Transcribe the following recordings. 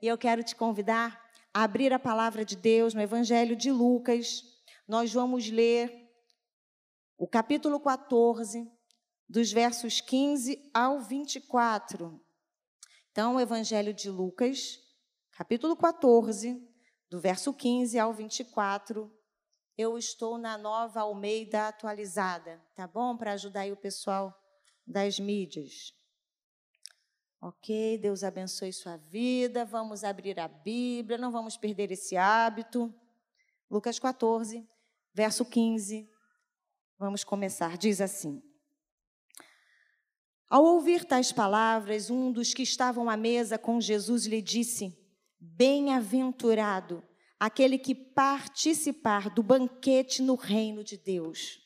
E eu quero te convidar a abrir a palavra de Deus no Evangelho de Lucas. Nós vamos ler o capítulo 14, dos versos 15 ao 24. Então, o Evangelho de Lucas, capítulo 14, do verso 15 ao 24. Eu estou na nova Almeida atualizada, tá bom? Para ajudar aí o pessoal das mídias. Ok, Deus abençoe sua vida. Vamos abrir a Bíblia, não vamos perder esse hábito. Lucas 14, verso 15. Vamos começar. Diz assim: Ao ouvir tais palavras, um dos que estavam à mesa com Jesus lhe disse: Bem-aventurado aquele que participar do banquete no reino de Deus.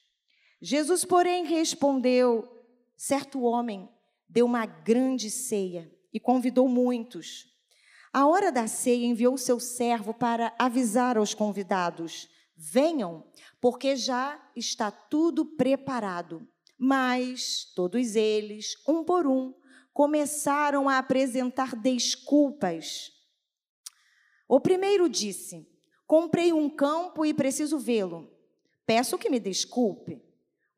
Jesus, porém, respondeu: Certo homem deu uma grande ceia e convidou muitos. A hora da ceia enviou seu servo para avisar aos convidados: Venham, porque já está tudo preparado. Mas todos eles, um por um, começaram a apresentar desculpas. O primeiro disse: Comprei um campo e preciso vê-lo. Peço que me desculpe.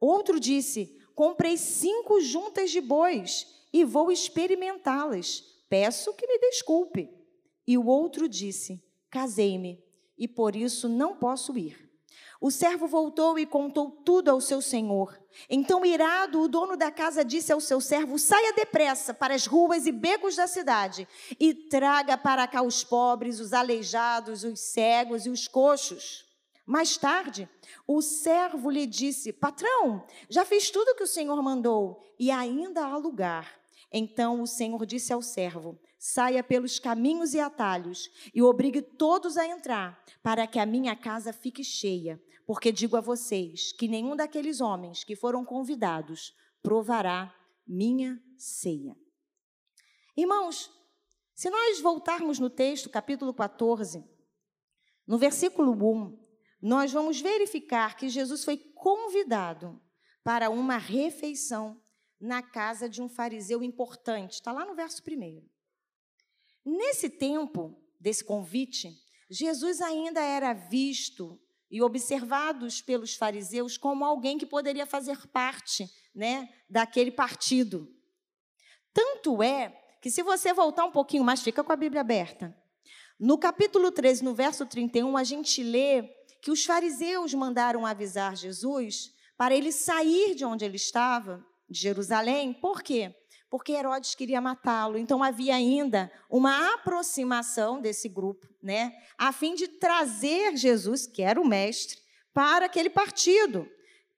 Outro disse: Comprei cinco juntas de bois e vou experimentá-las. Peço que me desculpe. E o outro disse: Casei-me e por isso não posso ir. O servo voltou e contou tudo ao seu senhor. Então, irado, o dono da casa disse ao seu servo: Saia depressa para as ruas e becos da cidade e traga para cá os pobres, os aleijados, os cegos e os coxos. Mais tarde, o servo lhe disse: Patrão, já fiz tudo o que o senhor mandou e ainda há lugar. Então o senhor disse ao servo: Saia pelos caminhos e atalhos e obrigue todos a entrar, para que a minha casa fique cheia. Porque digo a vocês que nenhum daqueles homens que foram convidados provará minha ceia. Irmãos, se nós voltarmos no texto, capítulo 14, no versículo 1, nós vamos verificar que Jesus foi convidado para uma refeição na casa de um fariseu importante. Está lá no verso primeiro. Nesse tempo desse convite, Jesus ainda era visto e observado pelos fariseus como alguém que poderia fazer parte né, daquele partido. Tanto é que, se você voltar um pouquinho mais, fica com a Bíblia aberta. No capítulo 13, no verso 31, a gente lê que os fariseus mandaram avisar Jesus para ele sair de onde ele estava, de Jerusalém. Por quê? Porque Herodes queria matá-lo. Então havia ainda uma aproximação desse grupo, né, a fim de trazer Jesus, que era o mestre, para aquele partido.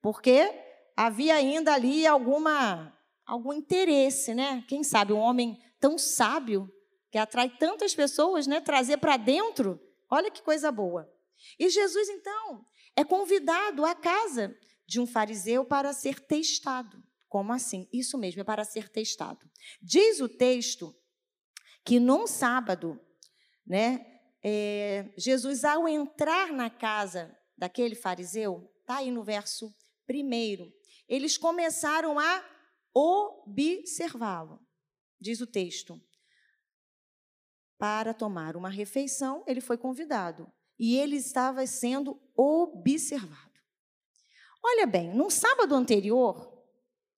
Porque havia ainda ali alguma algum interesse, né? Quem sabe um homem tão sábio que atrai tantas pessoas, né, trazer para dentro. Olha que coisa boa. E Jesus, então, é convidado à casa de um fariseu para ser testado. Como assim? Isso mesmo, é para ser testado. Diz o texto que num sábado, né, é, Jesus, ao entrar na casa daquele fariseu, está aí no verso primeiro, eles começaram a observá-lo. Diz o texto. Para tomar uma refeição, ele foi convidado e ele estava sendo observado. Olha bem, num sábado anterior,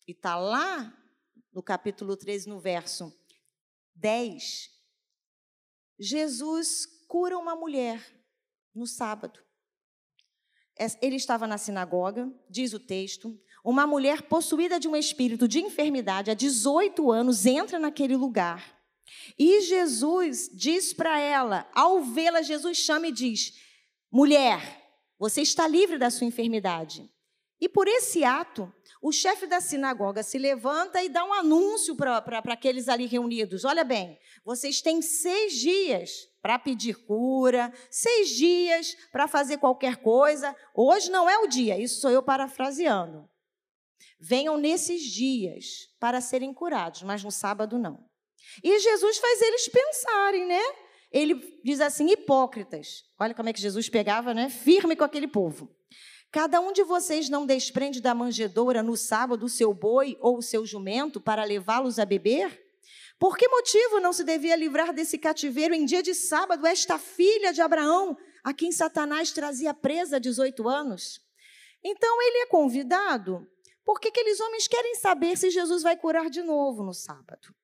e está lá no capítulo 13, no verso 10, Jesus cura uma mulher no sábado. Ele estava na sinagoga, diz o texto, uma mulher possuída de um espírito de enfermidade há 18 anos entra naquele lugar e Jesus diz para ela, ao vê-la, Jesus chama e diz: Mulher, você está livre da sua enfermidade. E por esse ato, o chefe da sinagoga se levanta e dá um anúncio para aqueles ali reunidos: Olha bem, vocês têm seis dias para pedir cura, seis dias para fazer qualquer coisa. Hoje não é o dia, isso sou eu parafraseando. Venham nesses dias para serem curados, mas no sábado não. E Jesus faz eles pensarem, né? Ele diz assim: hipócritas. Olha como é que Jesus pegava, né? Firme com aquele povo. Cada um de vocês não desprende da manjedoura no sábado o seu boi ou o seu jumento para levá-los a beber? Por que motivo não se devia livrar desse cativeiro em dia de sábado esta filha de Abraão, a quem Satanás trazia presa há 18 anos? Então ele é convidado porque aqueles homens querem saber se Jesus vai curar de novo no sábado.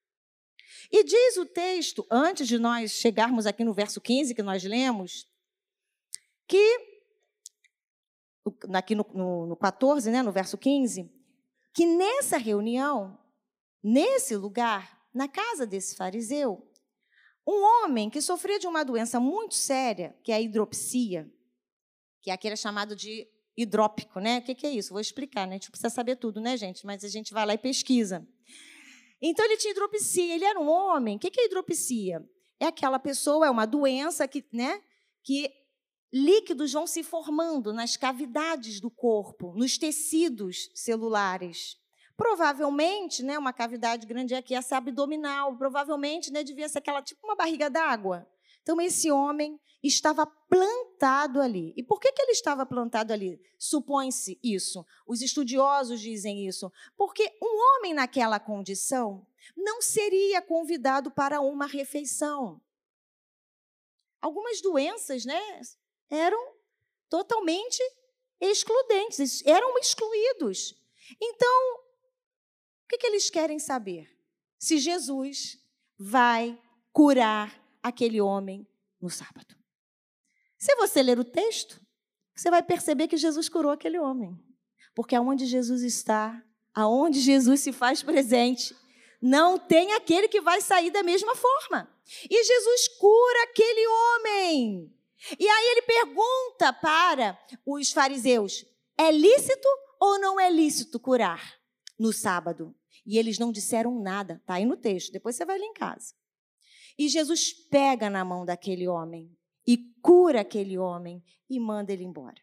E diz o texto, antes de nós chegarmos aqui no verso 15 que nós lemos, que, aqui no, no, no 14, né, no verso 15, que nessa reunião, nesse lugar, na casa desse fariseu, um homem que sofria de uma doença muito séria, que é a hidropsia, que é aquele chamado de hidrópico, né? O que é isso? Vou explicar, né? A gente precisa saber tudo, né, gente? Mas a gente vai lá e pesquisa. Então, ele tinha hidropsia, ele era um homem. O que é hidropsia? É aquela pessoa, é uma doença que, né, que líquidos vão se formando nas cavidades do corpo, nos tecidos celulares. Provavelmente, né, uma cavidade grande aqui, essa abdominal, provavelmente né, devia ser aquela tipo uma barriga d'água. Então, esse homem estava plantado ali. E por que, que ele estava plantado ali? Supõe-se isso. Os estudiosos dizem isso. Porque um homem naquela condição não seria convidado para uma refeição. Algumas doenças né, eram totalmente excludentes, eram excluídos. Então, o que, que eles querem saber? Se Jesus vai curar aquele homem no sábado. Se você ler o texto, você vai perceber que Jesus curou aquele homem. Porque aonde Jesus está, aonde Jesus se faz presente, não tem aquele que vai sair da mesma forma. E Jesus cura aquele homem. E aí ele pergunta para os fariseus: é lícito ou não é lícito curar no sábado? E eles não disseram nada, está aí no texto, depois você vai ler em casa. E Jesus pega na mão daquele homem e cura aquele homem e manda ele embora.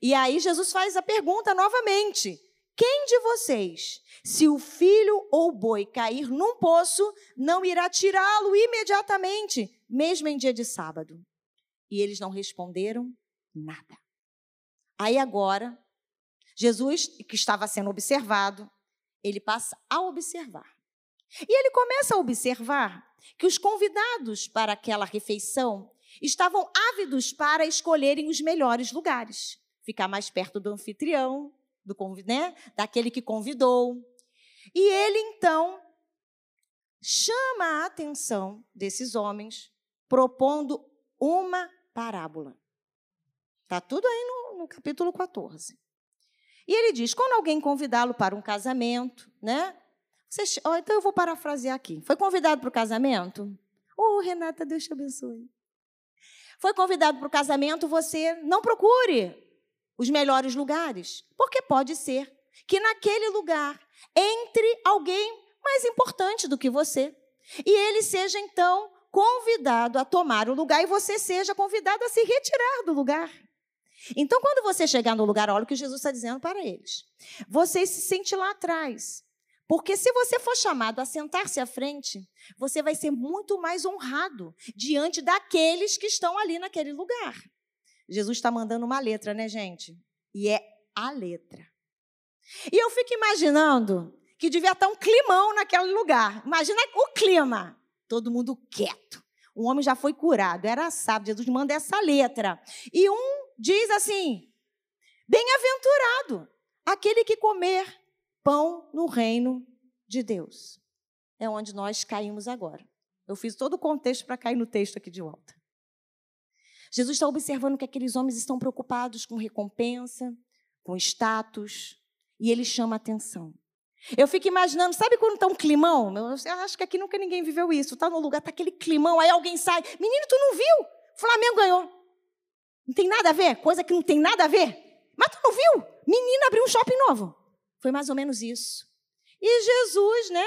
E aí Jesus faz a pergunta novamente: quem de vocês, se o filho ou o boi cair num poço, não irá tirá-lo imediatamente, mesmo em dia de sábado? E eles não responderam nada. Aí agora, Jesus, que estava sendo observado, ele passa a observar. E ele começa a observar que os convidados para aquela refeição estavam ávidos para escolherem os melhores lugares, ficar mais perto do anfitrião, do né, daquele que convidou. E ele então chama a atenção desses homens, propondo uma parábola. Está tudo aí no, no capítulo 14. E ele diz: quando alguém convidá-lo para um casamento, né? Você, então eu vou parafrasear aqui. Foi convidado para o casamento? Oh, Renata, Deus te abençoe. Foi convidado para o casamento, você não procure os melhores lugares, porque pode ser que naquele lugar entre alguém mais importante do que você. E ele seja então convidado a tomar o lugar e você seja convidado a se retirar do lugar. Então, quando você chegar no lugar, olha o que Jesus está dizendo para eles. Você se sente lá atrás. Porque se você for chamado a sentar-se à frente, você vai ser muito mais honrado diante daqueles que estão ali naquele lugar. Jesus está mandando uma letra, né, gente? E é a letra. E eu fico imaginando que devia estar um climão naquele lugar. Imagina o clima. Todo mundo quieto. O homem já foi curado, era sábado. Jesus manda essa letra. E um diz assim: Bem-aventurado aquele que comer pão no reino de Deus. É onde nós caímos agora. Eu fiz todo o contexto para cair no texto aqui de volta. Jesus está observando que aqueles homens estão preocupados com recompensa, com status, e ele chama atenção. Eu fico imaginando, sabe quando está um climão? Eu acho que aqui nunca ninguém viveu isso. Está no lugar, está aquele climão, aí alguém sai. Menino, tu não viu? Flamengo ganhou. Não tem nada a ver? Coisa que não tem nada a ver. Mas tu não viu? Menina abriu um shopping novo. Foi mais ou menos isso. E Jesus, né?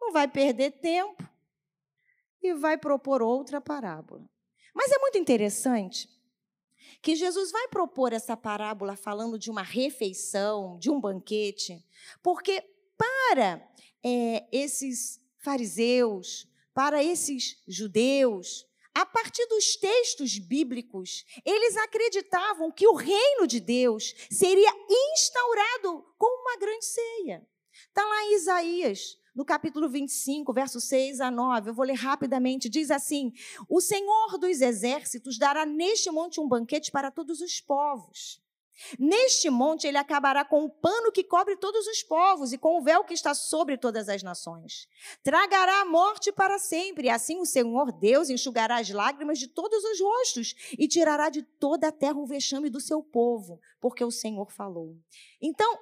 Não vai perder tempo e vai propor outra parábola. Mas é muito interessante que Jesus vai propor essa parábola falando de uma refeição, de um banquete, porque para é, esses fariseus, para esses judeus, a partir dos textos bíblicos, eles acreditavam que o reino de Deus seria instaurado com uma grande ceia. Está lá em Isaías, no capítulo 25, verso 6 a 9. Eu vou ler rapidamente. Diz assim: O Senhor dos exércitos dará neste monte um banquete para todos os povos. Neste monte ele acabará com o pano que cobre todos os povos e com o véu que está sobre todas as nações. Tragará a morte para sempre, e assim o Senhor Deus enxugará as lágrimas de todos os rostos e tirará de toda a terra o vexame do seu povo, porque o Senhor falou. Então,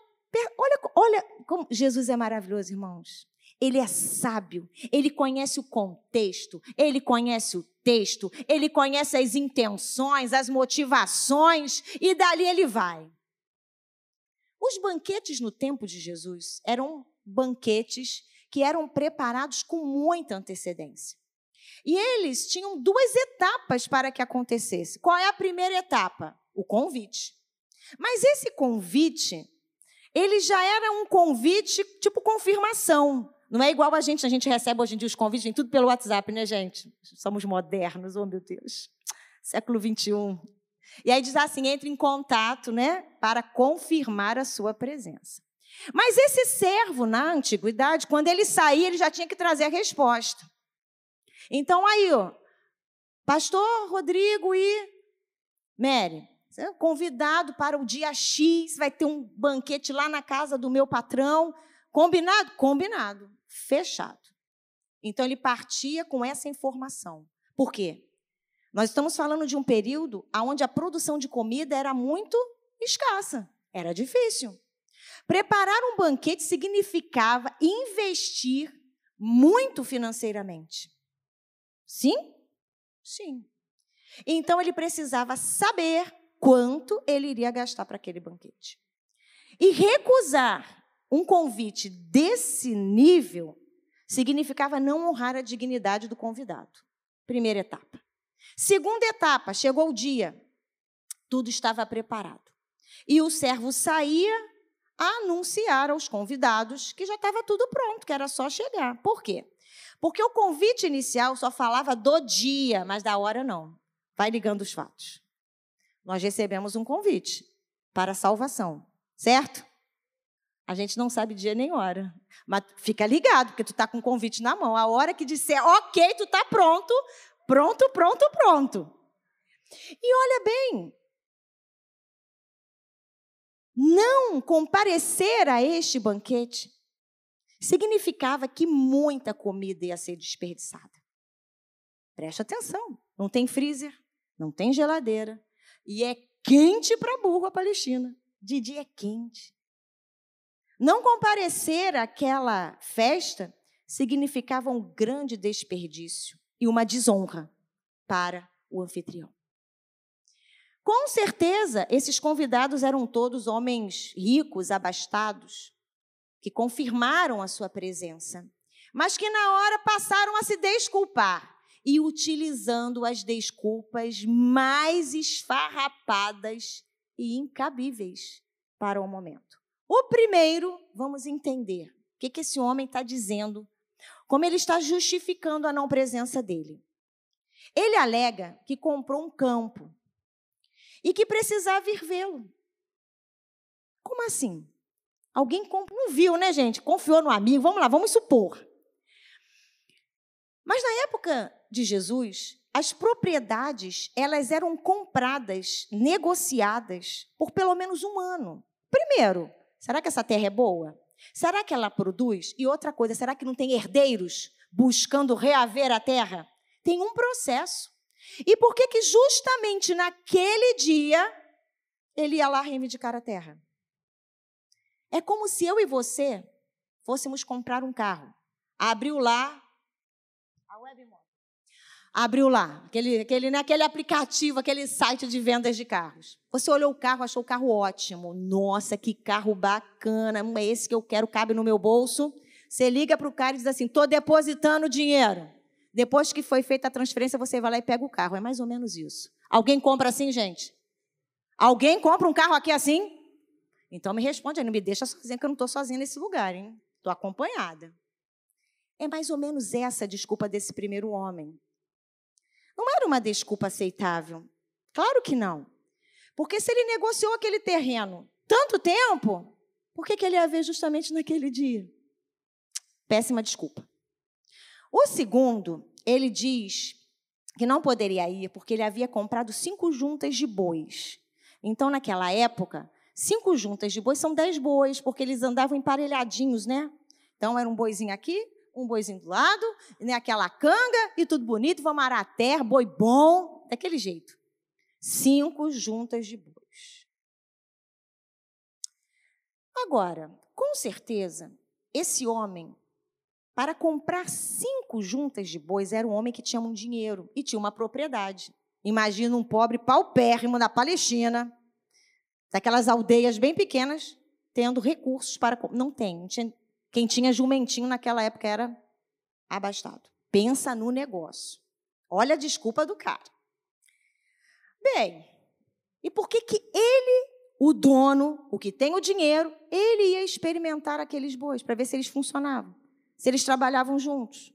olha, olha como Jesus é maravilhoso, irmãos. Ele é sábio, ele conhece o contexto, ele conhece o texto, ele conhece as intenções, as motivações e dali ele vai. Os banquetes no tempo de Jesus eram banquetes que eram preparados com muita antecedência. E eles tinham duas etapas para que acontecesse. Qual é a primeira etapa? O convite. Mas esse convite, ele já era um convite tipo confirmação. Não é igual a gente, a gente recebe hoje em dia os convites, vem tudo pelo WhatsApp, né, gente? Somos modernos, oh meu Deus. Século 21. E aí diz assim: entre em contato, né, para confirmar a sua presença. Mas esse servo, na antiguidade, quando ele saía, ele já tinha que trazer a resposta. Então aí, ó, pastor Rodrigo e Mary, convidado para o dia X, vai ter um banquete lá na casa do meu patrão. Combinado? Combinado fechado. Então ele partia com essa informação. Por quê? Nós estamos falando de um período onde a produção de comida era muito escassa, era difícil. Preparar um banquete significava investir muito financeiramente. Sim? Sim. Então ele precisava saber quanto ele iria gastar para aquele banquete. E recusar um convite desse nível significava não honrar a dignidade do convidado. Primeira etapa. Segunda etapa, chegou o dia, tudo estava preparado. E o servo saía a anunciar aos convidados que já estava tudo pronto, que era só chegar. Por quê? Porque o convite inicial só falava do dia, mas da hora não. Vai ligando os fatos. Nós recebemos um convite para a salvação, certo? A gente não sabe dia nem hora. Mas fica ligado, porque tu está com o convite na mão. A hora que disser, ok, tu está pronto, pronto, pronto, pronto. E olha bem, não comparecer a este banquete significava que muita comida ia ser desperdiçada. Preste atenção, não tem freezer, não tem geladeira, e é quente para burro a Palestina. De dia é quente. Não comparecer àquela festa significava um grande desperdício e uma desonra para o anfitrião. Com certeza, esses convidados eram todos homens ricos, abastados, que confirmaram a sua presença, mas que na hora passaram a se desculpar e utilizando as desculpas mais esfarrapadas e incabíveis para o momento. O primeiro, vamos entender o que, que esse homem está dizendo, como ele está justificando a não presença dele. Ele alega que comprou um campo e que precisava ir vê-lo. Como assim? Alguém comprou, não viu, né, gente? Confiou no amigo, vamos lá, vamos supor. Mas na época de Jesus, as propriedades, elas eram compradas, negociadas por pelo menos um ano. Primeiro, Será que essa terra é boa? Será que ela produz? E outra coisa, será que não tem herdeiros buscando reaver a terra? Tem um processo. E por que que justamente naquele dia ele ia lá reivindicar a terra? É como se eu e você fôssemos comprar um carro. Abriu lá a abriu lá, aquele, aquele, né, aquele aplicativo, aquele site de vendas de carros. Você olhou o carro, achou o carro ótimo. Nossa, que carro bacana, é esse que eu quero, cabe no meu bolso. Você liga para o cara e diz assim: estou depositando dinheiro. Depois que foi feita a transferência, você vai lá e pega o carro. É mais ou menos isso. Alguém compra assim, gente? Alguém compra um carro aqui assim? Então me responde não me deixa sozinha, que eu não estou sozinha nesse lugar, hein? Estou acompanhada. É mais ou menos essa a desculpa desse primeiro homem. Não era uma desculpa aceitável. Claro que não. Porque se ele negociou aquele terreno tanto tempo, Por que, que ele ia ver justamente naquele dia? Péssima desculpa. O segundo, ele diz que não poderia ir porque ele havia comprado cinco juntas de bois. Então, naquela época, cinco juntas de bois são dez bois, porque eles andavam emparelhadinhos, né? Então, era um boizinho aqui, um boizinho do lado, né? aquela canga e tudo bonito, vamos arar a terra, boi bom, daquele jeito. Cinco juntas de bois. Agora, com certeza, esse homem para comprar cinco juntas de bois, era um homem que tinha um dinheiro e tinha uma propriedade. Imagina um pobre paupérrimo da Palestina, daquelas aldeias bem pequenas, tendo recursos para. Não tem. Quem tinha jumentinho naquela época era abastado. Pensa no negócio. Olha a desculpa do cara. Bem, e por que, que ele, o dono, o que tem o dinheiro, ele ia experimentar aqueles bois para ver se eles funcionavam? se eles trabalhavam juntos.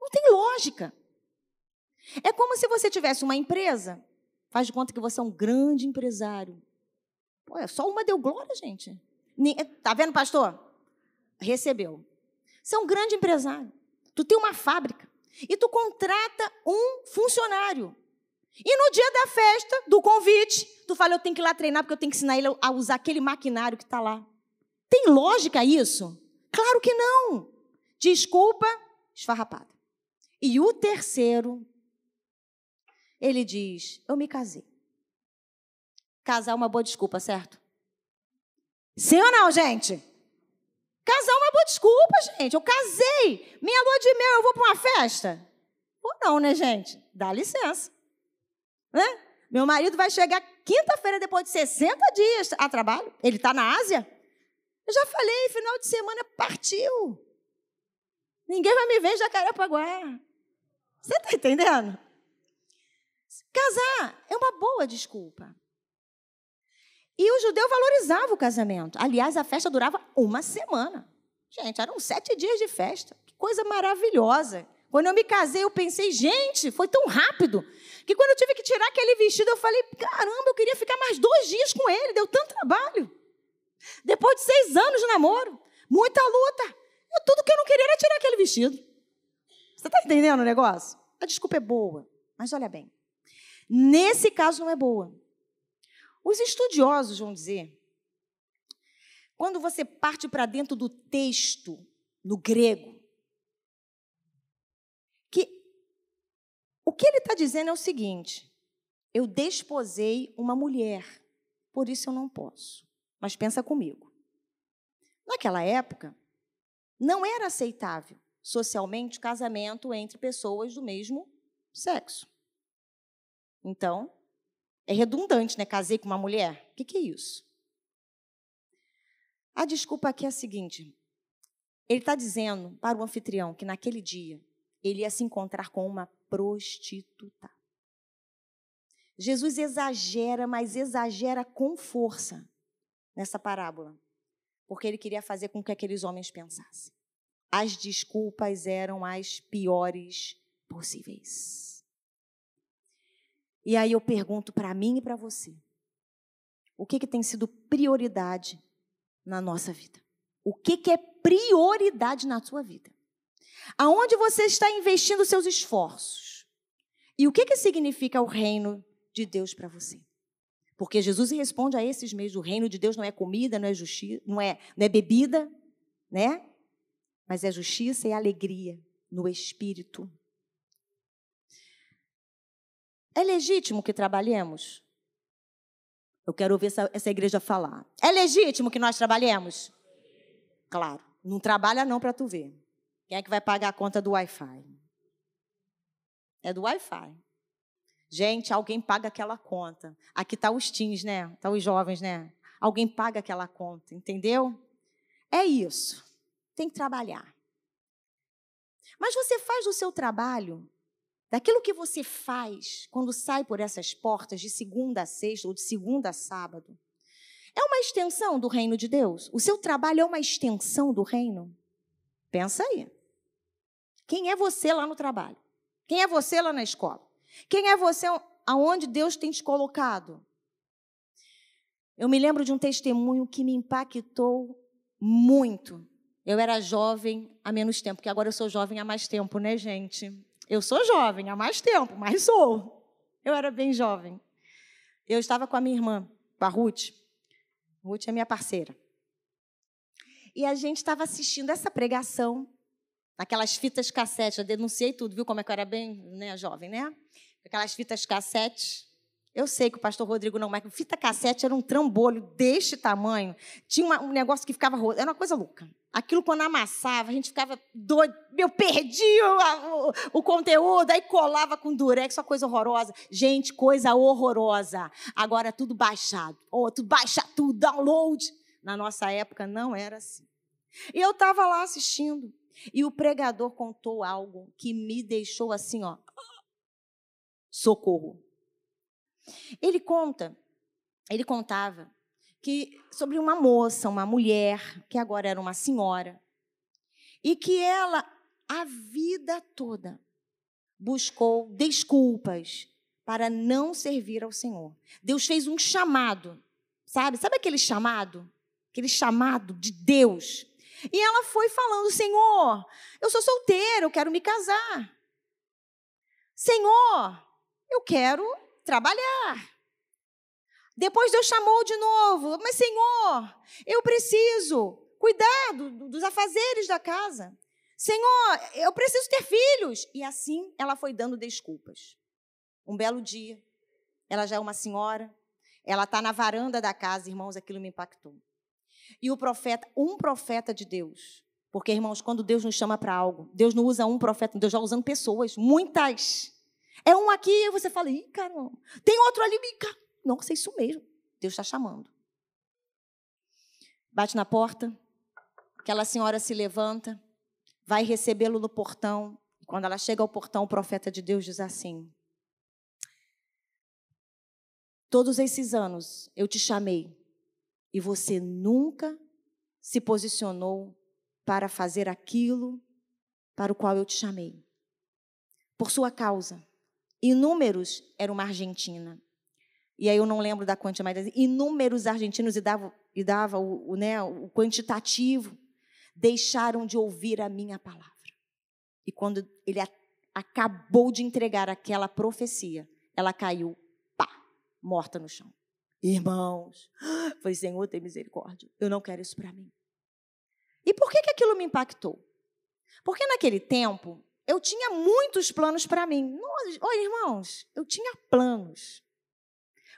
Não tem lógica. É como se você tivesse uma empresa, faz de conta que você é um grande empresário. Pô, é só uma deu glória, gente. Tá vendo, pastor? Recebeu. Você é um grande empresário. Tu tem uma fábrica e tu contrata um funcionário. E no dia da festa, do convite, tu fala, eu tenho que ir lá treinar porque eu tenho que ensinar ele a usar aquele maquinário que está lá. Tem lógica isso? Claro que não. Desculpa esfarrapada. E o terceiro, ele diz: Eu me casei. Casar é uma boa desculpa, certo? Sim ou não, gente? Casar é uma boa desculpa, gente. Eu casei. Minha lua de mel, eu vou para uma festa? Ou não, né, gente? Dá licença. Né? Meu marido vai chegar quinta-feira, depois de 60 dias a trabalho. Ele está na Ásia. Eu já falei, final de semana partiu. Ninguém vai me ver em Jacarepaguá. Você está entendendo? Casar é uma boa desculpa. E o judeu valorizava o casamento. Aliás, a festa durava uma semana. Gente, eram sete dias de festa. Que coisa maravilhosa. Quando eu me casei, eu pensei, gente, foi tão rápido que quando eu tive que tirar aquele vestido, eu falei, caramba, eu queria ficar mais dois dias com ele, deu tanto trabalho. Depois de seis anos de namoro, muita luta, eu, tudo que eu não queria era tirar aquele vestido. Você está entendendo o negócio? A desculpa é boa, mas olha bem. Nesse caso não é boa. Os estudiosos vão dizer, quando você parte para dentro do texto, no grego, que o que ele está dizendo é o seguinte: eu desposei uma mulher, por isso eu não posso. Mas pensa comigo. Naquela época, não era aceitável socialmente casamento entre pessoas do mesmo sexo. Então, é redundante, né? Casei com uma mulher. O que, que é isso? A desculpa aqui é a seguinte: ele está dizendo para o anfitrião que naquele dia ele ia se encontrar com uma prostituta. Jesus exagera, mas exagera com força nessa parábola porque ele queria fazer com que aqueles homens pensassem. As desculpas eram as piores possíveis. E aí eu pergunto para mim e para você: o que, que tem sido prioridade na nossa vida? O que, que é prioridade na sua vida? Aonde você está investindo seus esforços? E o que, que significa o reino de Deus para você? Porque Jesus responde a esses meios: o reino de Deus não é comida, não é justiça, não é, não é bebida, né? Mas é justiça e alegria no espírito. É legítimo que trabalhemos? Eu quero ouvir essa, essa igreja falar. É legítimo que nós trabalhemos? Claro. Não trabalha não para tu ver. Quem é que vai pagar a conta do Wi-Fi? É do Wi-Fi. Gente, alguém paga aquela conta. Aqui tá os teens, né? Tá os jovens, né? Alguém paga aquela conta, entendeu? É isso. Tem que trabalhar. Mas você faz o seu trabalho, daquilo que você faz quando sai por essas portas de segunda a sexta ou de segunda a sábado. É uma extensão do reino de Deus? O seu trabalho é uma extensão do reino? Pensa aí. Quem é você lá no trabalho? Quem é você lá na escola? Quem é você aonde Deus tem te colocado? Eu me lembro de um testemunho que me impactou muito. Eu era jovem há menos tempo, porque agora eu sou jovem há mais tempo, né, gente? Eu sou jovem há mais tempo, mas sou. Eu era bem jovem. Eu estava com a minha irmã, com a Ruth. Ruth é minha parceira. E a gente estava assistindo essa pregação, naquelas fitas cassete. Eu denunciei tudo, viu como é que eu era bem né, jovem, né? Aquelas fitas cassete. Eu sei que o pastor Rodrigo não, mas fita cassete era um trambolho deste tamanho. Tinha uma, um negócio que ficava. Era uma coisa louca. Aquilo, quando amassava, a gente ficava doido. Eu perdia o, o, o conteúdo, aí colava com durex, uma coisa horrorosa. Gente, coisa horrorosa. Agora é tudo baixado. Ou tudo baixa tudo, download. Na nossa época não era assim. E eu estava lá assistindo. E o pregador contou algo que me deixou assim, ó. Socorro. Ele conta, ele contava que sobre uma moça, uma mulher, que agora era uma senhora, e que ela a vida toda buscou desculpas para não servir ao Senhor. Deus fez um chamado, sabe? Sabe aquele chamado? Aquele chamado de Deus. E ela foi falando: Senhor, eu sou solteira, eu quero me casar. Senhor, eu quero trabalhar. Depois Deus chamou de novo, mas Senhor, eu preciso cuidar do, dos afazeres da casa. Senhor, eu preciso ter filhos. E assim ela foi dando desculpas. Um belo dia, ela já é uma senhora, ela está na varanda da casa, irmãos, aquilo me impactou. E o profeta, um profeta de Deus, porque, irmãos, quando Deus nos chama para algo, Deus não usa um profeta, Deus já usando pessoas, muitas. É um aqui e você fala, ih, caramba. Tem outro ali, cara. Não, é isso mesmo. Deus está chamando. Bate na porta, aquela senhora se levanta, vai recebê-lo no portão. Quando ela chega ao portão, o profeta de Deus diz assim: Todos esses anos eu te chamei e você nunca se posicionou para fazer aquilo para o qual eu te chamei. Por sua causa, Inúmeros era uma argentina. E aí eu não lembro da quantidade, mas inúmeros argentinos, e dava, e dava o, o, né, o quantitativo, deixaram de ouvir a minha palavra. E quando ele a, acabou de entregar aquela profecia, ela caiu, pá, morta no chão. Irmãos, falei, Senhor, tem misericórdia. Eu não quero isso para mim. E por que, que aquilo me impactou? Porque naquele tempo, eu tinha muitos planos para mim. Olha, irmãos, eu tinha planos.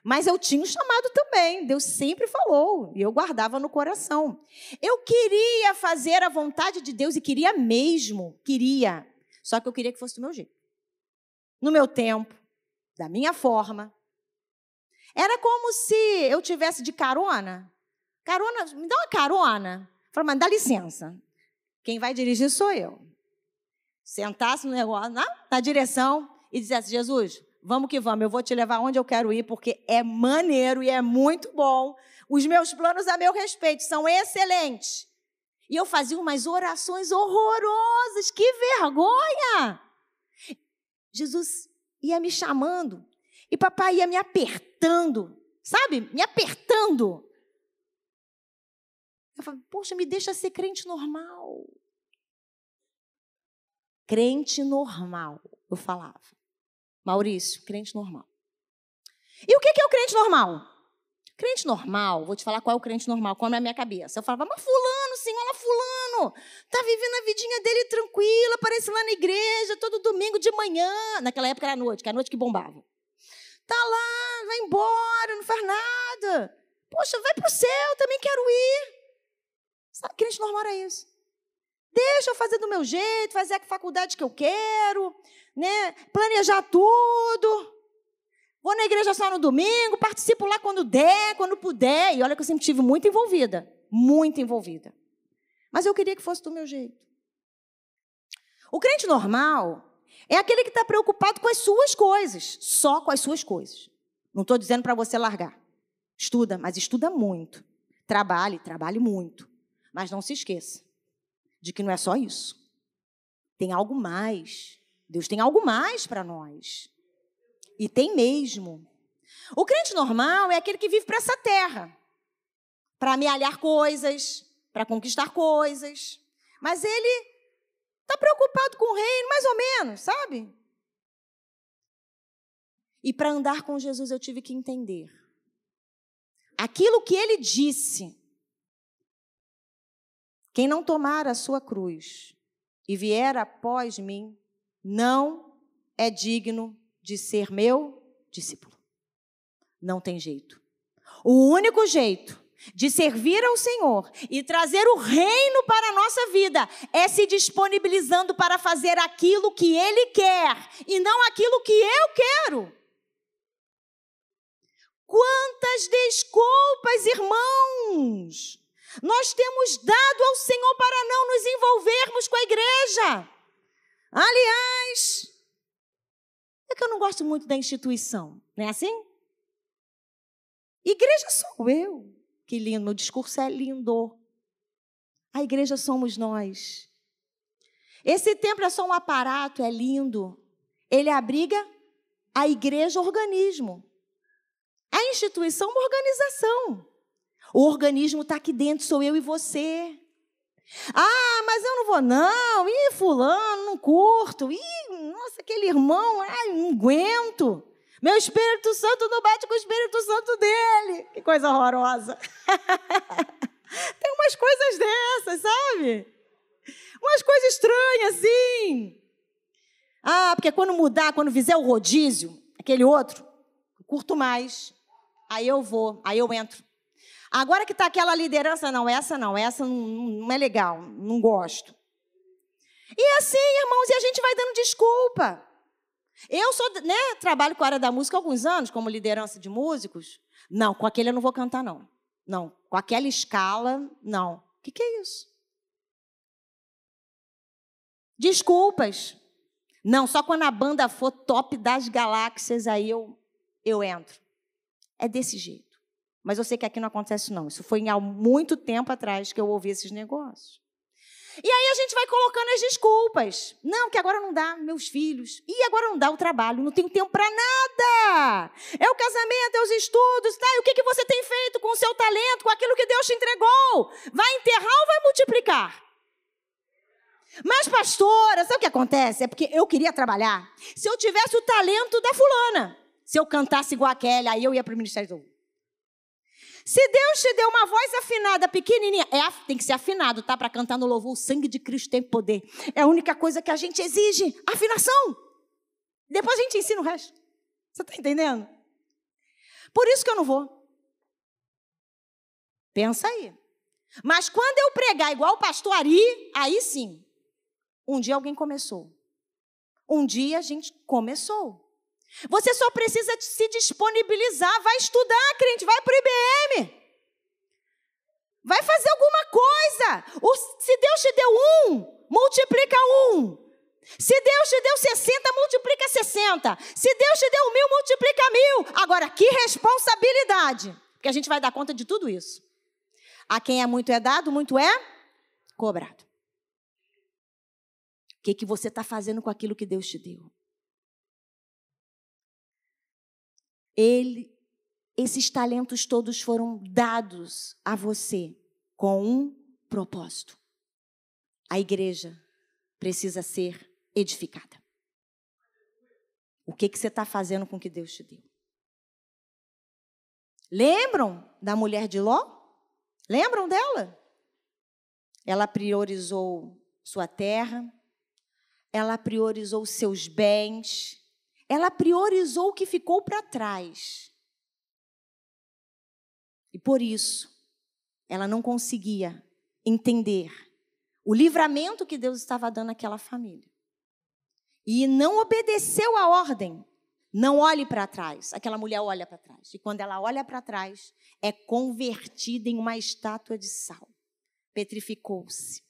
Mas eu tinha um chamado também. Deus sempre falou e eu guardava no coração. Eu queria fazer a vontade de Deus e queria mesmo, queria. Só que eu queria que fosse do meu jeito. No meu tempo, da minha forma. Era como se eu tivesse de carona. Carona, me dá uma carona. Falei, mas dá licença. Quem vai dirigir sou eu sentasse no negócio, na, na direção e dissesse: Jesus, vamos que vamos, eu vou te levar onde eu quero ir, porque é maneiro e é muito bom. Os meus planos a meu respeito são excelentes. E eu fazia umas orações horrorosas, que vergonha! Jesus ia me chamando e papai ia me apertando, sabe? Me apertando. Eu falei, poxa, me deixa ser crente normal. Crente normal, eu falava. Maurício, crente normal. E o que é o crente normal? Crente normal, vou te falar qual é o crente normal, qual é a minha cabeça. Eu falava, mas fulano, senhor, olha fulano, tá vivendo a vidinha dele tranquila, aparece lá na igreja todo domingo de manhã. Naquela época era à noite, que era a noite que bombava. Tá lá, vai embora, não faz nada. Poxa, vai pro céu, também quero ir. Sabe, crente normal era isso. Deixa eu fazer do meu jeito, fazer a faculdade que eu quero, né? Planejar tudo. Vou na igreja só no domingo, participo lá quando der, quando puder. E olha que eu sempre estive muito envolvida, muito envolvida. Mas eu queria que fosse do meu jeito. O crente normal é aquele que está preocupado com as suas coisas, só com as suas coisas. Não estou dizendo para você largar. Estuda, mas estuda muito. Trabalhe, trabalhe muito. Mas não se esqueça de que não é só isso. Tem algo mais. Deus tem algo mais para nós. E tem mesmo. O crente normal é aquele que vive para essa terra, para amealhar coisas, para conquistar coisas, mas ele está preocupado com o reino, mais ou menos, sabe? E para andar com Jesus eu tive que entender aquilo que ele disse. Quem não tomar a sua cruz e vier após mim, não é digno de ser meu discípulo. Não tem jeito. O único jeito de servir ao Senhor e trazer o reino para a nossa vida é se disponibilizando para fazer aquilo que Ele quer e não aquilo que eu quero. Quantas desculpas, irmãos, nós temos dado ao Senhor para não nos envolvermos com a igreja. Aliás, é que eu não gosto muito da instituição, não é assim? Igreja sou eu. Que lindo, o discurso é lindo. A igreja somos nós. Esse templo é só um aparato, é lindo. Ele abriga a igreja organismo. A instituição uma organização. O organismo está aqui dentro, sou eu e você. Ah, mas eu não vou, não. Ih, fulano, não curto. Ih, nossa, aquele irmão, ai, não aguento. Meu Espírito Santo não bate com o Espírito Santo dele. Que coisa horrorosa. Tem umas coisas dessas, sabe? Umas coisas estranhas, assim. Ah, porque quando mudar, quando fizer o rodízio, aquele outro, curto mais. Aí eu vou, aí eu entro. Agora que está aquela liderança, não, essa não, essa não, não é legal, não gosto. E assim, irmãos, e a gente vai dando desculpa. Eu sou, né, trabalho com a área da música há alguns anos, como liderança de músicos. Não, com aquele eu não vou cantar, não. Não, com aquela escala, não. O que, que é isso? Desculpas. Não, só quando a banda for top das galáxias, aí eu, eu entro. É desse jeito. Mas eu sei que aqui não acontece, não. Isso foi há muito tempo atrás que eu ouvi esses negócios. E aí a gente vai colocando as desculpas. Não, que agora não dá, meus filhos. E agora não dá o trabalho, não tenho tempo para nada. É o casamento, é os estudos, tá? E o que, que você tem feito com o seu talento, com aquilo que Deus te entregou? Vai enterrar ou vai multiplicar? Mas, pastora, sabe o que acontece? É porque eu queria trabalhar. Se eu tivesse o talento da fulana, se eu cantasse igual a Kelly, aí eu ia para o Ministério do se Deus te deu uma voz afinada, pequenininha, é, tem que ser afinado, tá? Para cantar no louvor, o sangue de Cristo tem poder. É a única coisa que a gente exige, afinação. Depois a gente ensina o resto. Você está entendendo? Por isso que eu não vou. Pensa aí. Mas quando eu pregar igual o pastor Ari, aí sim. Um dia alguém começou. Um dia a gente começou. Você só precisa se disponibilizar, vai estudar, crente, vai para o IBM. Vai fazer alguma coisa. se Deus te deu um, multiplica um. Se Deus te deu 60, multiplica 60. Se Deus te deu mil, multiplica mil. Agora, que responsabilidade. Porque a gente vai dar conta de tudo isso. A quem é muito é dado, muito é cobrado. O que, que você está fazendo com aquilo que Deus te deu? Ele, esses talentos todos foram dados a você com um propósito. A igreja precisa ser edificada. O que, que você está fazendo com o que Deus te deu? Lembram da mulher de Ló? Lembram dela? Ela priorizou sua terra, ela priorizou seus bens, ela priorizou o que ficou para trás. E por isso, ela não conseguia entender o livramento que Deus estava dando àquela família. E não obedeceu a ordem. Não olhe para trás. Aquela mulher olha para trás. E quando ela olha para trás, é convertida em uma estátua de sal. Petrificou-se.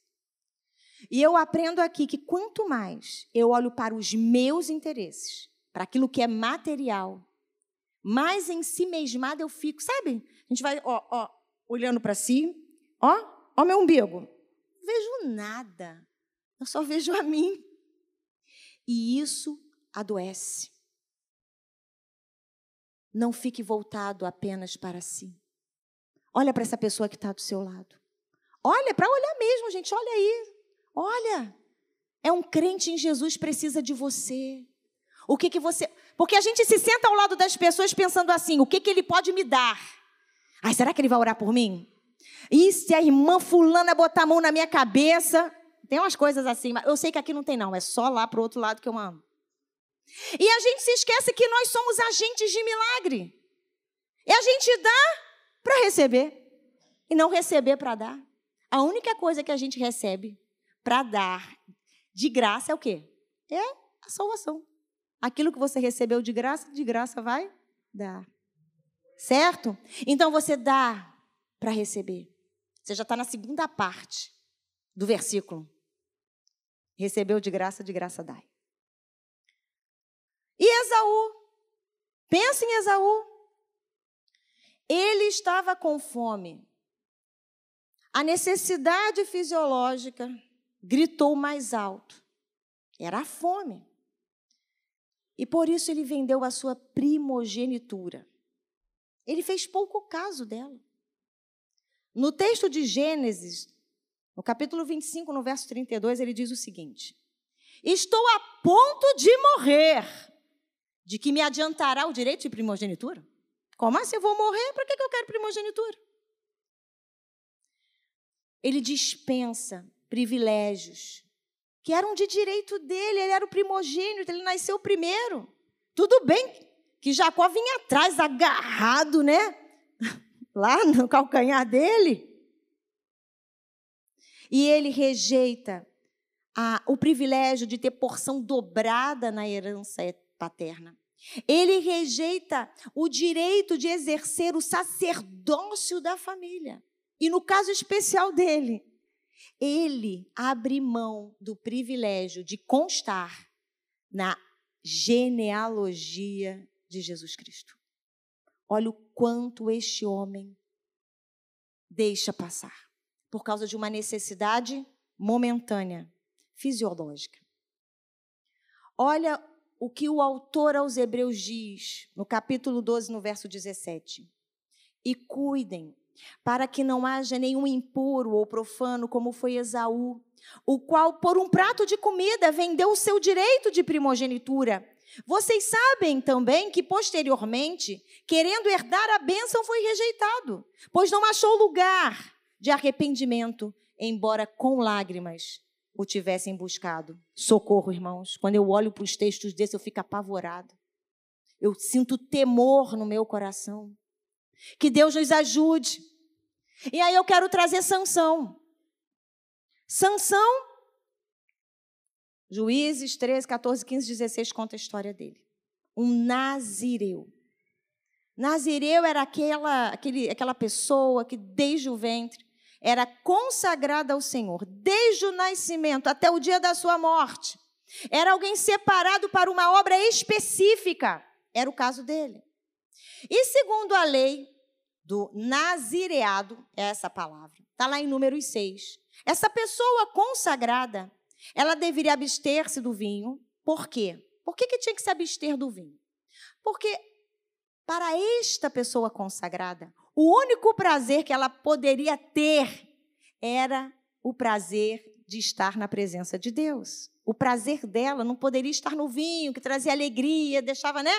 E eu aprendo aqui que quanto mais eu olho para os meus interesses, para aquilo que é material, mais em si mesmada eu fico, sabe? A gente vai, ó, ó olhando para si, ó, ó meu umbigo. Não vejo nada, eu só vejo a mim. E isso adoece. Não fique voltado apenas para si. Olha para essa pessoa que está do seu lado. Olha, para olhar mesmo, gente, olha aí. Olha. É um crente em Jesus precisa de você. O que que você. Porque a gente se senta ao lado das pessoas pensando assim: o que que ele pode me dar? Ai, será que ele vai orar por mim? E se a irmã fulana botar a mão na minha cabeça? Tem umas coisas assim, mas eu sei que aqui não tem, não. É só lá para o outro lado que eu amo. E a gente se esquece que nós somos agentes de milagre. E a gente dá para receber. E não receber para dar. A única coisa que a gente recebe para dar de graça é o quê? É a salvação. Aquilo que você recebeu de graça, de graça vai dar. Certo? Então você dá para receber. Você já está na segunda parte do versículo. Recebeu de graça, de graça dai. E Esaú? Pensa em Esaú. Ele estava com fome. A necessidade fisiológica gritou mais alto. Era a fome. E por isso ele vendeu a sua primogenitura. Ele fez pouco caso dela. No texto de Gênesis, no capítulo 25, no verso 32, ele diz o seguinte: Estou a ponto de morrer, de que me adiantará o direito de primogenitura? Como assim eu vou morrer? Para que eu quero primogenitura? Ele dispensa privilégios que eram de direito dele, ele era o primogênito, ele nasceu primeiro. Tudo bem que Jacó vinha atrás, agarrado, né? Lá no calcanhar dele. E ele rejeita a, o privilégio de ter porção dobrada na herança paterna. Ele rejeita o direito de exercer o sacerdócio da família. E no caso especial dele, ele abre mão do privilégio de constar na genealogia de Jesus Cristo. Olha o quanto este homem deixa passar por causa de uma necessidade momentânea, fisiológica. Olha o que o autor aos Hebreus diz no capítulo 12, no verso 17. E cuidem para que não haja nenhum impuro ou profano, como foi Esaú, o qual, por um prato de comida, vendeu o seu direito de primogenitura. Vocês sabem também que, posteriormente, querendo herdar a bênção, foi rejeitado, pois não achou lugar de arrependimento, embora com lágrimas o tivessem buscado. Socorro, irmãos. Quando eu olho para os textos desse, eu fico apavorado. Eu sinto temor no meu coração. Que Deus nos ajude. E aí eu quero trazer Sansão. Sansão, Juízes 13, 14, 15, 16 conta a história dele. Um nazireu. Nazireu era aquela, aquele, aquela pessoa que desde o ventre era consagrada ao Senhor, desde o nascimento até o dia da sua morte. Era alguém separado para uma obra específica. Era o caso dele. E segundo a lei, do nazireado, é essa palavra. Está lá em Números 6. Essa pessoa consagrada, ela deveria abster-se do vinho. Por quê? Por que, que tinha que se abster do vinho? Porque para esta pessoa consagrada, o único prazer que ela poderia ter era o prazer de estar na presença de Deus. O prazer dela não poderia estar no vinho, que trazia alegria, deixava, né?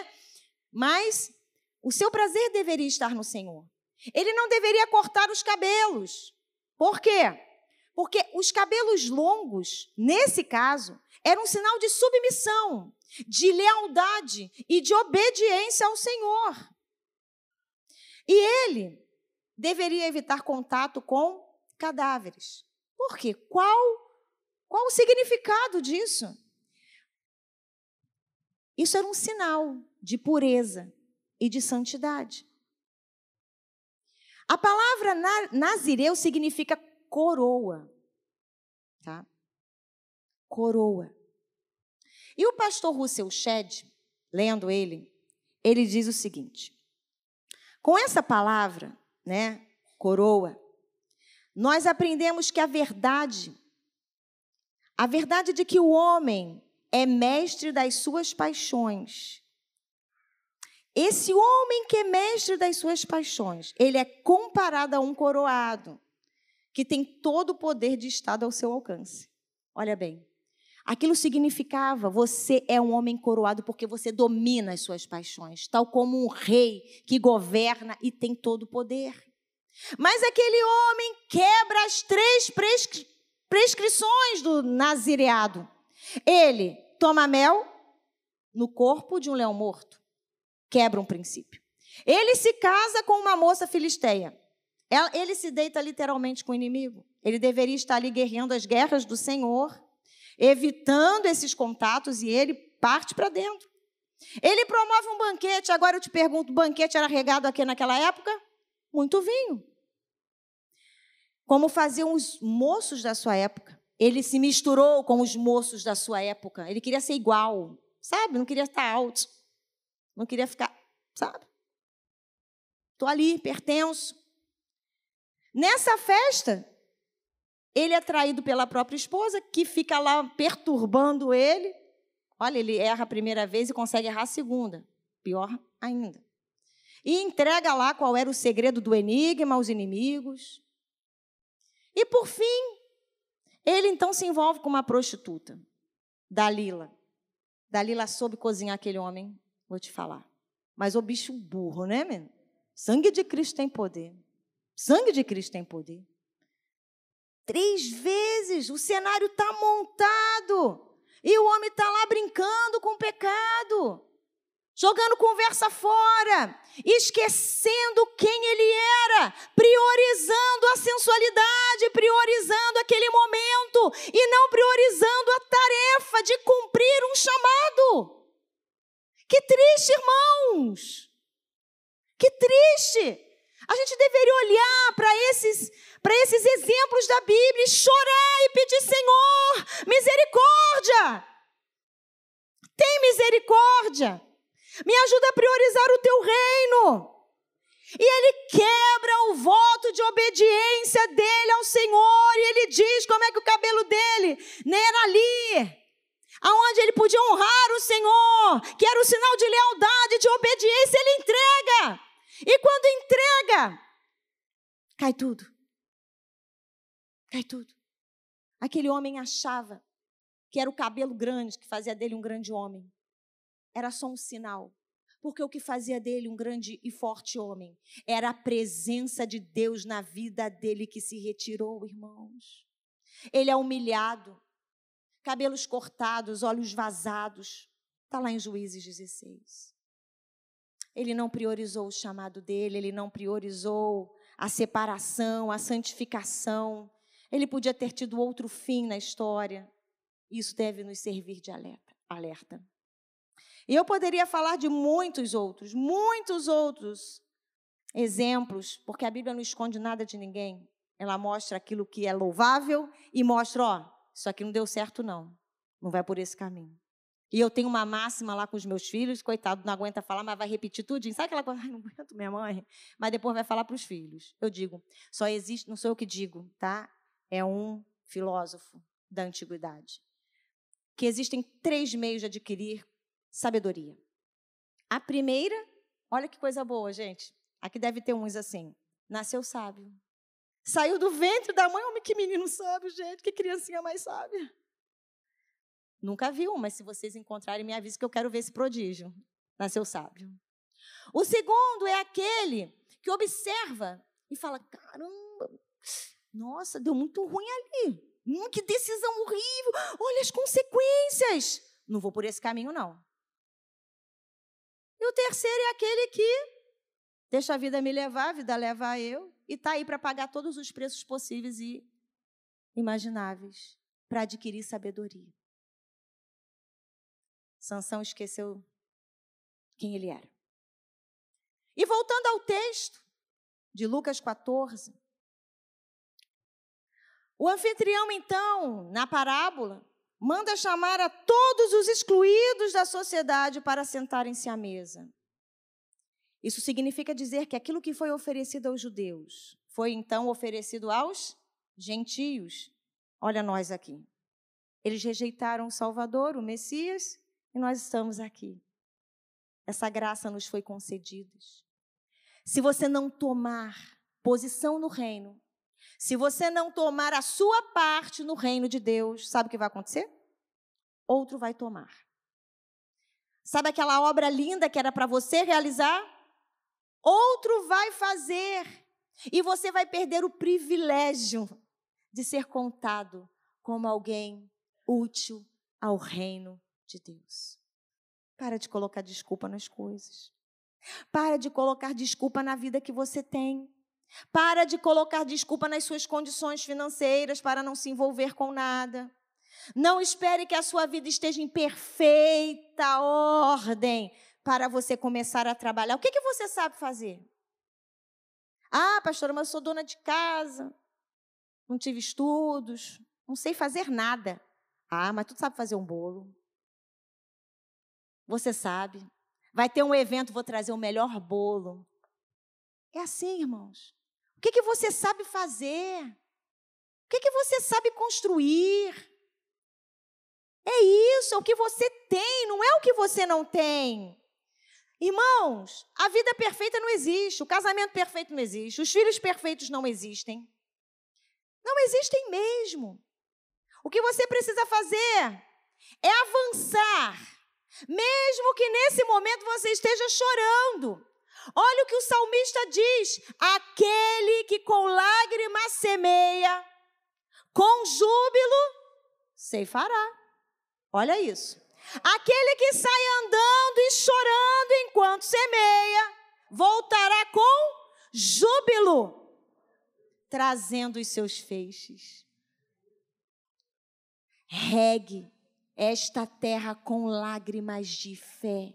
Mas o seu prazer deveria estar no Senhor. Ele não deveria cortar os cabelos. Por quê? Porque os cabelos longos, nesse caso, eram um sinal de submissão, de lealdade e de obediência ao Senhor. E ele deveria evitar contato com cadáveres. Por quê? Qual, qual o significado disso? Isso era um sinal de pureza e de santidade. A palavra nazireu significa coroa. Tá? Coroa. E o pastor Russell Shedd, lendo ele, ele diz o seguinte: com essa palavra, né, coroa, nós aprendemos que a verdade, a verdade de que o homem é mestre das suas paixões esse homem que é mestre das suas paixões, ele é comparado a um coroado, que tem todo o poder de Estado ao seu alcance. Olha bem, aquilo significava você é um homem coroado porque você domina as suas paixões, tal como um rei que governa e tem todo o poder. Mas aquele homem quebra as três prescri prescrições do nazireado. Ele toma mel no corpo de um leão morto. Quebra um princípio. Ele se casa com uma moça filisteia. Ele se deita literalmente com o inimigo. Ele deveria estar ali guerreando as guerras do Senhor, evitando esses contatos, e ele parte para dentro. Ele promove um banquete. Agora eu te pergunto: o banquete era regado aqui naquela época? Muito vinho. Como faziam os moços da sua época. Ele se misturou com os moços da sua época. Ele queria ser igual, sabe? Não queria estar alto. Não queria ficar, sabe? Estou ali, pertenço. Nessa festa, ele é traído pela própria esposa, que fica lá perturbando ele. Olha, ele erra a primeira vez e consegue errar a segunda. Pior ainda. E entrega lá qual era o segredo do enigma aos inimigos. E por fim, ele então se envolve com uma prostituta, Dalila. Dalila soube cozinhar aquele homem, vou te falar. Mas o bicho burro, né, menino? Sangue de Cristo tem poder. Sangue de Cristo tem poder. Três vezes o cenário está montado. E o homem está lá brincando com o pecado jogando conversa fora, esquecendo quem ele era, priorizando a sensualidade, priorizando aquele momento e não priorizando a tarefa de cumprir um chamado. Que triste, irmãos! Que triste! A gente deveria olhar para esses, para esses exemplos da Bíblia e chorar e pedir: Senhor, misericórdia! Tem misericórdia! Me ajuda a priorizar o teu reino. E ele quebra o voto de obediência dele ao Senhor. E ele diz como é que o cabelo dele era ali. Aonde ele podia honrar o Senhor, que era o sinal de lealdade, de obediência, ele entrega. E quando entrega, cai tudo. Cai tudo. Aquele homem achava que era o cabelo grande que fazia dele um grande homem era só um sinal. Porque o que fazia dele um grande e forte homem era a presença de Deus na vida dele que se retirou, irmãos. Ele é humilhado, cabelos cortados, olhos vazados. Está lá em Juízes 16. Ele não priorizou o chamado dele, ele não priorizou a separação, a santificação. Ele podia ter tido outro fim na história. Isso deve nos servir de alerta. E eu poderia falar de muitos outros, muitos outros exemplos, porque a Bíblia não esconde nada de ninguém. Ela mostra aquilo que é louvável e mostra, ó, isso aqui não deu certo não. Não vai por esse caminho. E eu tenho uma máxima lá com os meus filhos, coitado, não aguenta falar, mas vai repetir tudo. Sabe aquela coisa, ai, não aguento minha mãe? Mas depois vai falar para os filhos. Eu digo, só existe, não sou eu que digo, tá? É um filósofo da antiguidade. Que existem três meios de adquirir sabedoria. A primeira, olha que coisa boa, gente. Aqui deve ter uns assim. Nasceu sábio. Saiu do ventre da mãe, homem, que menino sábio, gente, que criancinha mais sábia. Nunca viu, mas se vocês encontrarem, me avise que eu quero ver esse prodígio. Nasceu sábio. O segundo é aquele que observa e fala: caramba, nossa, deu muito ruim ali. Hum, que decisão horrível. Olha as consequências. Não vou por esse caminho, não. E o terceiro é aquele que deixa a vida me levar, a vida leva eu, e está aí para pagar todos os preços possíveis e imagináveis para adquirir sabedoria. Sansão esqueceu quem ele era. E voltando ao texto de Lucas 14, o anfitrião, então, na parábola, manda chamar a todos os excluídos da sociedade para sentarem-se à mesa. Isso significa dizer que aquilo que foi oferecido aos judeus foi então oferecido aos gentios. Olha nós aqui. Eles rejeitaram o Salvador, o Messias, e nós estamos aqui. Essa graça nos foi concedida. Se você não tomar posição no reino, Se você não tomar a sua parte no reino de Deus, sabe o que vai acontecer? Outro vai tomar. Sabe aquela obra linda que era para você realizar? Outro vai fazer. E você vai perder o privilégio de ser contado como alguém útil ao reino de Deus. Para de colocar desculpa nas coisas. Para de colocar desculpa na vida que você tem. Para de colocar desculpa nas suas condições financeiras para não se envolver com nada. Não espere que a sua vida esteja em perfeita ordem para você começar a trabalhar. O que, que você sabe fazer? Ah, pastora, mas eu sou dona de casa, não tive estudos, não sei fazer nada. Ah, mas tu sabe fazer um bolo. Você sabe. Vai ter um evento, vou trazer o melhor bolo. É assim, irmãos. O que, que você sabe fazer? O que, que você sabe construir? É isso, é o que você tem, não é o que você não tem. Irmãos, a vida perfeita não existe, o casamento perfeito não existe, os filhos perfeitos não existem. Não existem mesmo. O que você precisa fazer é avançar, mesmo que nesse momento você esteja chorando. Olha o que o salmista diz: aquele que com lágrimas semeia, com júbilo ceifará. Olha isso. Aquele que sai andando e chorando enquanto semeia, voltará com júbilo, trazendo os seus feixes. Regue esta terra com lágrimas de fé.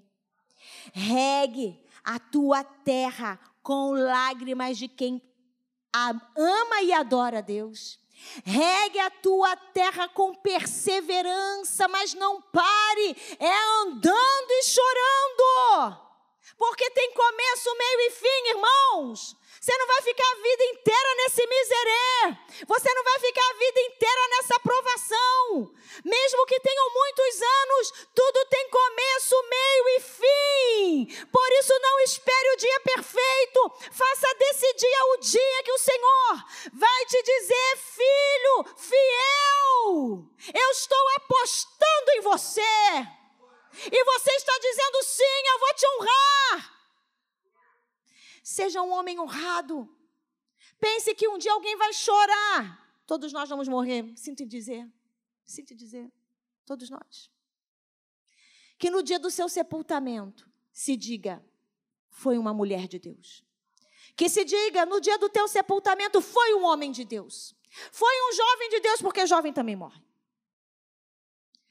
Regue a tua terra com lágrimas de quem ama e adora a Deus. Regue a tua terra com perseverança, mas não pare, é andando e chorando. Porque tem começo, meio e fim, irmãos. Você não vai ficar a vida inteira nesse miserê. Você não vai ficar a vida inteira nessa provação. Mesmo que tenham muitos anos, tudo tem começo, meio e fim. Por isso, não espere o dia perfeito. Faça desse dia o dia que o Senhor vai te dizer: Filho, fiel, eu estou apostando em você. E você está dizendo sim, eu vou te honrar. Seja um homem honrado. Pense que um dia alguém vai chorar. Todos nós vamos morrer. Sinto dizer. Sinto dizer. Todos nós. Que no dia do seu sepultamento se diga: foi uma mulher de Deus. Que se diga no dia do teu sepultamento: foi um homem de Deus. Foi um jovem de Deus, porque jovem também morre.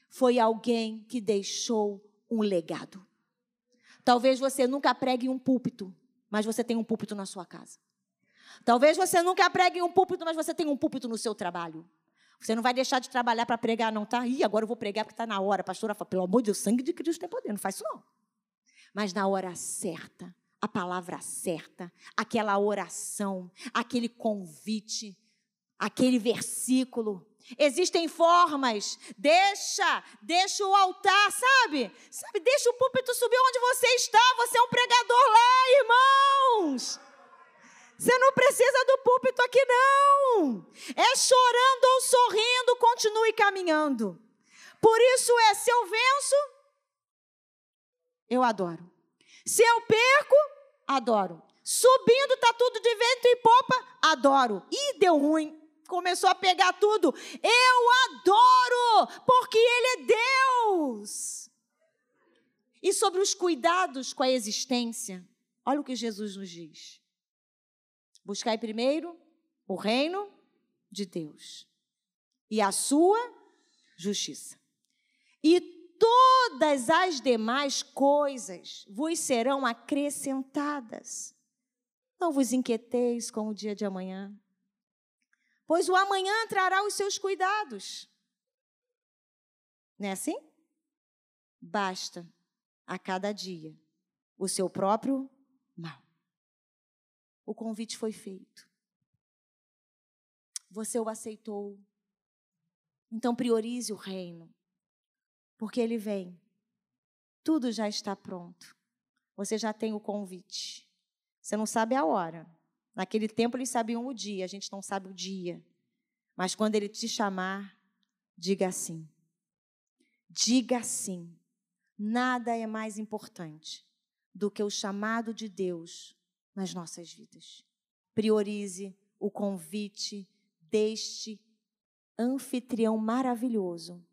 Foi alguém que deixou um legado. Talvez você nunca pregue um púlpito, mas você tem um púlpito na sua casa. Talvez você nunca pregue um púlpito, mas você tem um púlpito no seu trabalho. Você não vai deixar de trabalhar para pregar, não, tá? Ih, agora eu vou pregar porque está na hora. A pastora fala, pelo amor de Deus, sangue de Cristo tem poder. Não faz isso, não. Mas na hora certa, a palavra certa, aquela oração, aquele convite, aquele versículo. Existem formas. Deixa, deixa o altar, sabe? Sabe, deixa o púlpito subir onde você está. Você é um pregador lá, irmãos. Você não precisa do púlpito aqui, não. É chorando ou sorrindo, continue caminhando. Por isso é, se eu venço, eu adoro. Se eu perco, adoro. Subindo, tá tudo de vento e popa, adoro. Ih, deu ruim começou a pegar tudo. Eu adoro, porque Ele é Deus. E sobre os cuidados com a existência, olha o que Jesus nos diz. Buscai primeiro o reino de Deus e a sua justiça. E todas as demais coisas vos serão acrescentadas. Não vos inquieteis com o dia de amanhã, pois o amanhã trará os seus cuidados. Não é assim? Basta a cada dia o seu próprio mal. O convite foi feito. Você o aceitou. Então priorize o reino, porque ele vem. Tudo já está pronto. Você já tem o convite. Você não sabe a hora, Naquele tempo eles sabiam o dia, a gente não sabe o dia. Mas quando ele te chamar, diga assim. Diga sim. Nada é mais importante do que o chamado de Deus nas nossas vidas. Priorize o convite deste anfitrião maravilhoso,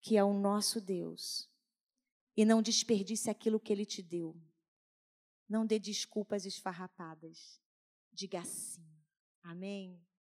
que é o nosso Deus. E não desperdice aquilo que ele te deu. Não dê desculpas esfarrapadas. Diga sim. Amém.